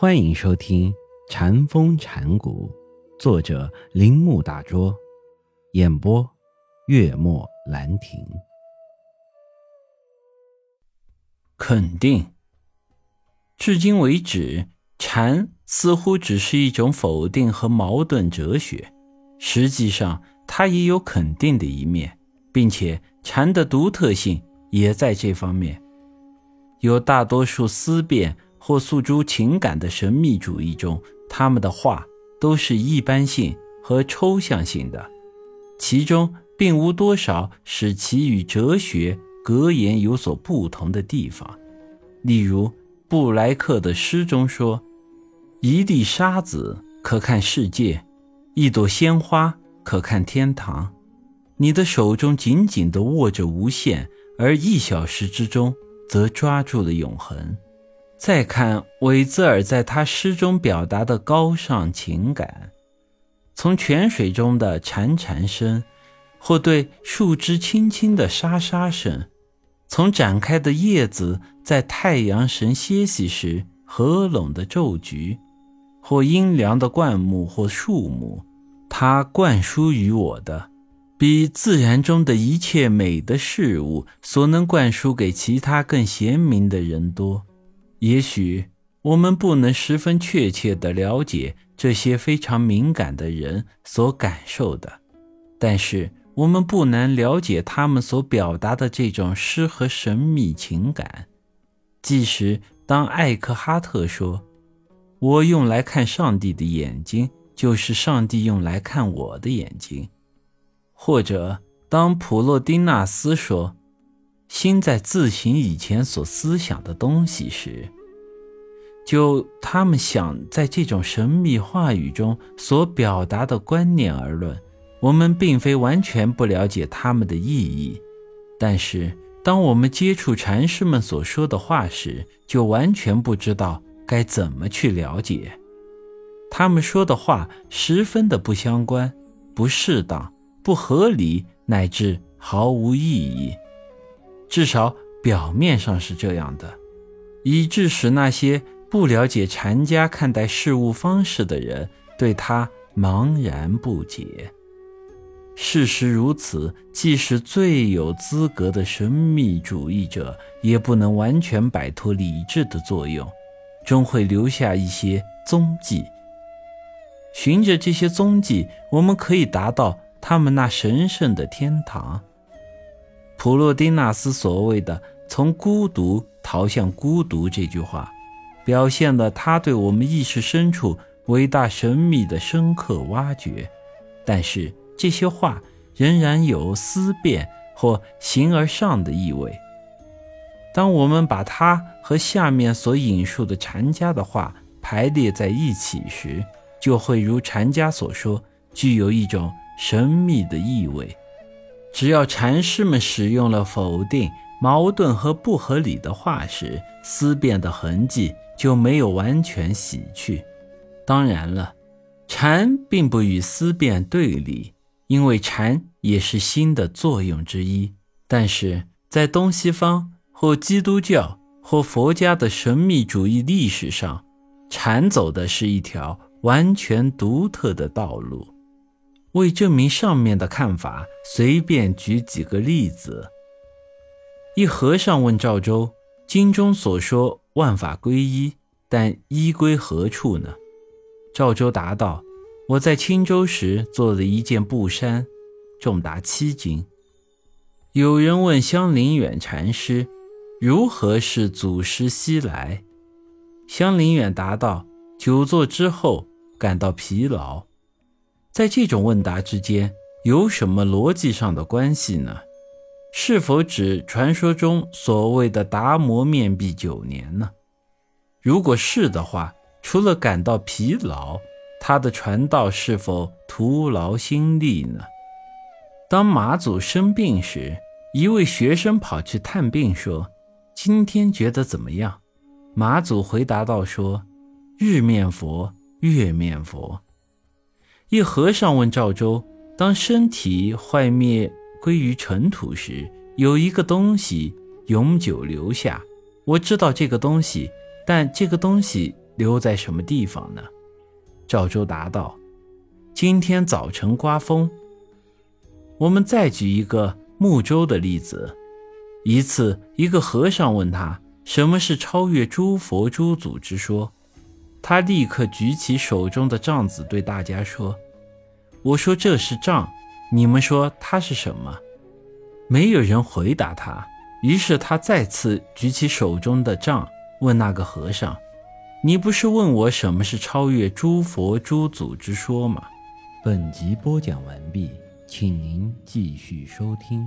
欢迎收听《禅风禅谷，作者铃木大拙，演播月末兰亭。肯定，至今为止，禅似乎只是一种否定和矛盾哲学，实际上它也有肯定的一面，并且禅的独特性也在这方面。有大多数思辨。或诉诸情感的神秘主义中，他们的话都是一般性和抽象性的，其中并无多少使其与哲学格言有所不同的地方。例如，布莱克的诗中说：“一粒沙子可看世界，一朵鲜花可看天堂。你的手中紧紧地握着无限，而一小时之中则抓住了永恒。”再看韦兹尔在他诗中表达的高尚情感，从泉水中的潺潺声，或对树枝轻轻的沙沙声，从展开的叶子在太阳神歇息时合拢的皱菊，或阴凉的灌木或树木，他灌输于我的，比自然中的一切美的事物所能灌输给其他更贤明的人多。也许我们不能十分确切地了解这些非常敏感的人所感受的，但是我们不难了解他们所表达的这种诗和神秘情感。即使当艾克哈特说：“我用来看上帝的眼睛，就是上帝用来看我的眼睛。”或者当普洛丁纳斯说。心在自省以前所思想的东西时，就他们想在这种神秘话语中所表达的观念而论，我们并非完全不了解他们的意义。但是，当我们接触禅师们所说的话时，就完全不知道该怎么去了解。他们说的话十分的不相关、不适当、不合理，乃至毫无意义。至少表面上是这样的，以致使那些不了解禅家看待事物方式的人对他茫然不解。事实如此，即使最有资格的神秘主义者，也不能完全摆脱理智的作用，终会留下一些踪迹。循着这些踪迹，我们可以达到他们那神圣的天堂。普洛丁纳斯所谓的“从孤独逃向孤独”这句话，表现了他对我们意识深处伟大神秘的深刻挖掘。但是这些话仍然有思辨或形而上的意味。当我们把它和下面所引述的禅家的话排列在一起时，就会如禅家所说，具有一种神秘的意味。只要禅师们使用了否定、矛盾和不合理的话时，思辨的痕迹就没有完全洗去。当然了，禅并不与思辨对立，因为禅也是心的作用之一。但是在东西方或基督教或佛家的神秘主义历史上，禅走的是一条完全独特的道路。为证明上面的看法，随便举几个例子。一和尚问赵州：“经中所说万法归一，但一归何处呢？”赵州答道：“我在青州时做了一件布衫，重达七斤。”有人问香林远禅师：“如何是祖师西来？”香林远答道：“久坐之后感到疲劳。”在这种问答之间有什么逻辑上的关系呢？是否指传说中所谓的达摩面壁九年呢？如果是的话，除了感到疲劳，他的传道是否徒劳心力呢？当马祖生病时，一位学生跑去探病，说：“今天觉得怎么样？”马祖回答道：“说日面佛，月面佛。”一和尚问赵州：“当身体坏灭归于尘土时，有一个东西永久留下。我知道这个东西，但这个东西留在什么地方呢？赵州答道：“今天早晨刮风。”我们再举一个木舟的例子。一次，一个和尚问他什么是超越诸佛诸祖之说，他立刻举起手中的杖子对大家说：“我说这是杖，你们说它是什么？”没有人回答他。于是他再次举起手中的杖，问那个和尚：“你不是问我什么是超越诸佛诸祖之说吗？”本集播讲完毕。请您继续收听。